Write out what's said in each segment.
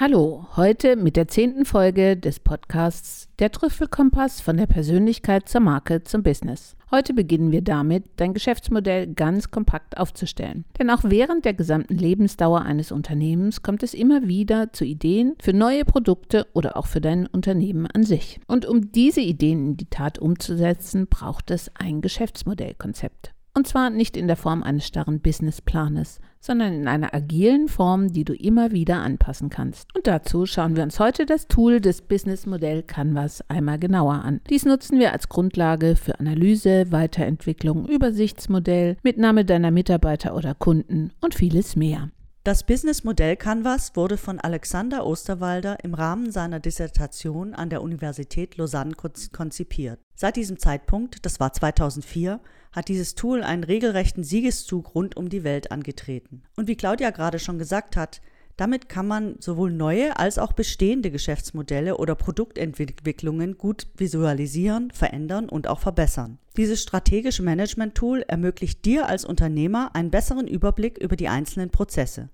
Hallo, heute mit der zehnten Folge des Podcasts Der Trüffelkompass von der Persönlichkeit zur Marke zum Business. Heute beginnen wir damit, dein Geschäftsmodell ganz kompakt aufzustellen. Denn auch während der gesamten Lebensdauer eines Unternehmens kommt es immer wieder zu Ideen für neue Produkte oder auch für dein Unternehmen an sich. Und um diese Ideen in die Tat umzusetzen, braucht es ein Geschäftsmodellkonzept. Und zwar nicht in der Form eines starren Businessplanes, sondern in einer agilen Form, die du immer wieder anpassen kannst. Und dazu schauen wir uns heute das Tool des Businessmodell Canvas einmal genauer an. Dies nutzen wir als Grundlage für Analyse, Weiterentwicklung, Übersichtsmodell, Mitnahme deiner Mitarbeiter oder Kunden und vieles mehr. Das Businessmodell Canvas wurde von Alexander Osterwalder im Rahmen seiner Dissertation an der Universität Lausanne konzipiert. Seit diesem Zeitpunkt, das war 2004, hat dieses Tool einen regelrechten Siegeszug rund um die Welt angetreten. Und wie Claudia gerade schon gesagt hat, damit kann man sowohl neue als auch bestehende Geschäftsmodelle oder Produktentwicklungen gut visualisieren, verändern und auch verbessern. Dieses strategische Management-Tool ermöglicht dir als Unternehmer einen besseren Überblick über die einzelnen Prozesse.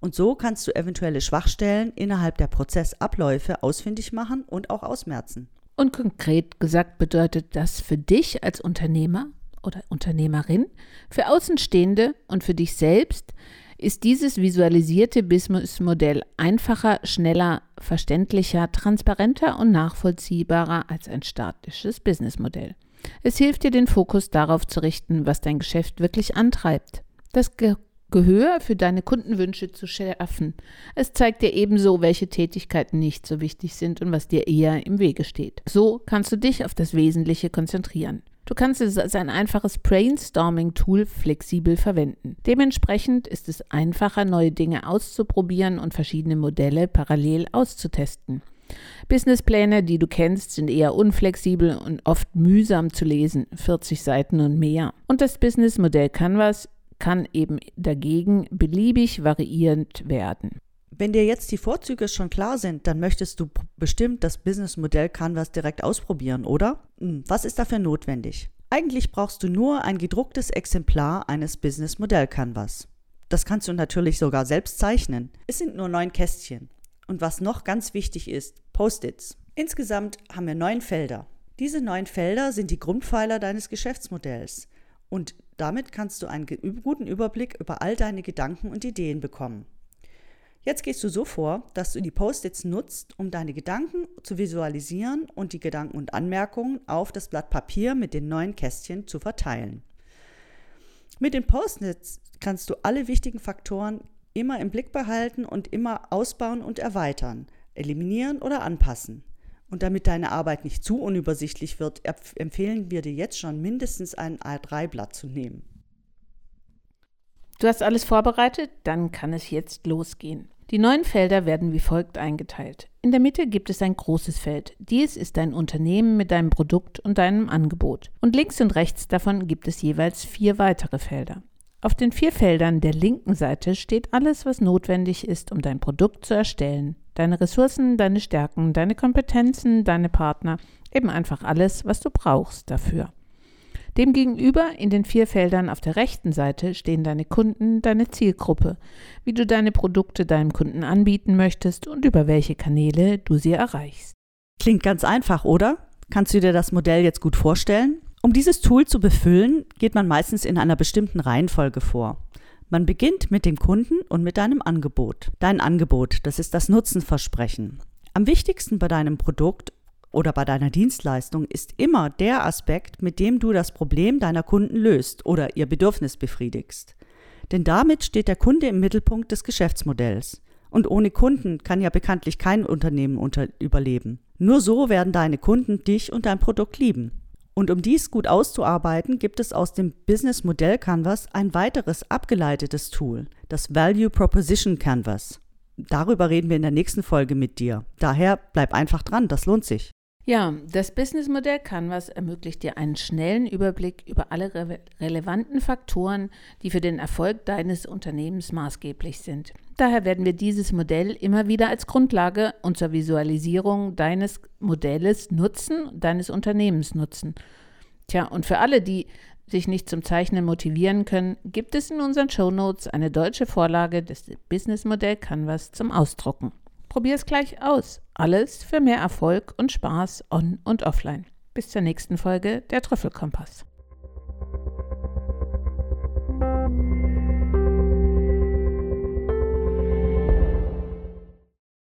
Und so kannst du eventuelle Schwachstellen innerhalb der Prozessabläufe ausfindig machen und auch ausmerzen. Und konkret gesagt bedeutet das für dich als Unternehmer oder Unternehmerin, für Außenstehende und für dich selbst ist dieses visualisierte Businessmodell einfacher, schneller, verständlicher, transparenter und nachvollziehbarer als ein statisches Businessmodell. Es hilft dir, den Fokus darauf zu richten, was dein Geschäft wirklich antreibt. Das Ge Gehör für deine Kundenwünsche zu schärfen. Es zeigt dir ebenso, welche Tätigkeiten nicht so wichtig sind und was dir eher im Wege steht. So kannst du dich auf das Wesentliche konzentrieren. Du kannst es als ein einfaches Brainstorming-Tool flexibel verwenden. Dementsprechend ist es einfacher, neue Dinge auszuprobieren und verschiedene Modelle parallel auszutesten. Businesspläne, die du kennst, sind eher unflexibel und oft mühsam zu lesen, 40 Seiten und mehr. Und das Businessmodell Canvas kann eben dagegen beliebig variierend werden. Wenn dir jetzt die Vorzüge schon klar sind, dann möchtest du bestimmt das Businessmodell Canvas direkt ausprobieren, oder? Hm, was ist dafür notwendig? Eigentlich brauchst du nur ein gedrucktes Exemplar eines Businessmodell Canvas. Das kannst du natürlich sogar selbst zeichnen. Es sind nur neun Kästchen. Und was noch ganz wichtig ist, Post-its. Insgesamt haben wir neun Felder. Diese neun Felder sind die Grundpfeiler deines Geschäftsmodells. Und damit kannst du einen guten Überblick über all deine Gedanken und Ideen bekommen. Jetzt gehst du so vor, dass du die Post-its nutzt, um deine Gedanken zu visualisieren und die Gedanken und Anmerkungen auf das Blatt Papier mit den neuen Kästchen zu verteilen. Mit den Post-its kannst du alle wichtigen Faktoren immer im Blick behalten und immer ausbauen und erweitern, eliminieren oder anpassen. Und damit deine Arbeit nicht zu unübersichtlich wird, empfehlen wir dir jetzt schon mindestens ein A3-Blatt zu nehmen. Du hast alles vorbereitet? Dann kann es jetzt losgehen. Die neuen Felder werden wie folgt eingeteilt. In der Mitte gibt es ein großes Feld. Dies ist dein Unternehmen mit deinem Produkt und deinem Angebot. Und links und rechts davon gibt es jeweils vier weitere Felder. Auf den vier Feldern der linken Seite steht alles, was notwendig ist, um dein Produkt zu erstellen. Deine Ressourcen, deine Stärken, deine Kompetenzen, deine Partner, eben einfach alles, was du brauchst dafür. Demgegenüber in den vier Feldern auf der rechten Seite stehen deine Kunden, deine Zielgruppe, wie du deine Produkte deinem Kunden anbieten möchtest und über welche Kanäle du sie erreichst. Klingt ganz einfach, oder? Kannst du dir das Modell jetzt gut vorstellen? Um dieses Tool zu befüllen, geht man meistens in einer bestimmten Reihenfolge vor. Man beginnt mit dem Kunden und mit deinem Angebot. Dein Angebot, das ist das Nutzenversprechen. Am wichtigsten bei deinem Produkt oder bei deiner Dienstleistung ist immer der Aspekt, mit dem du das Problem deiner Kunden löst oder ihr Bedürfnis befriedigst. Denn damit steht der Kunde im Mittelpunkt des Geschäftsmodells. Und ohne Kunden kann ja bekanntlich kein Unternehmen unter überleben. Nur so werden deine Kunden dich und dein Produkt lieben. Und um dies gut auszuarbeiten, gibt es aus dem Business Modell Canvas ein weiteres abgeleitetes Tool, das Value Proposition Canvas. Darüber reden wir in der nächsten Folge mit dir. Daher bleib einfach dran, das lohnt sich. Ja, das Businessmodell Canvas ermöglicht dir einen schnellen Überblick über alle re relevanten Faktoren, die für den Erfolg deines Unternehmens maßgeblich sind. Daher werden wir dieses Modell immer wieder als Grundlage und zur Visualisierung deines Modells nutzen, deines Unternehmens nutzen. Tja, und für alle, die sich nicht zum Zeichnen motivieren können, gibt es in unseren Show Notes eine deutsche Vorlage des Businessmodell Canvas zum Ausdrucken. Probier es gleich aus. Alles für mehr Erfolg und Spaß on und offline. Bis zur nächsten Folge der Trüffelkompass.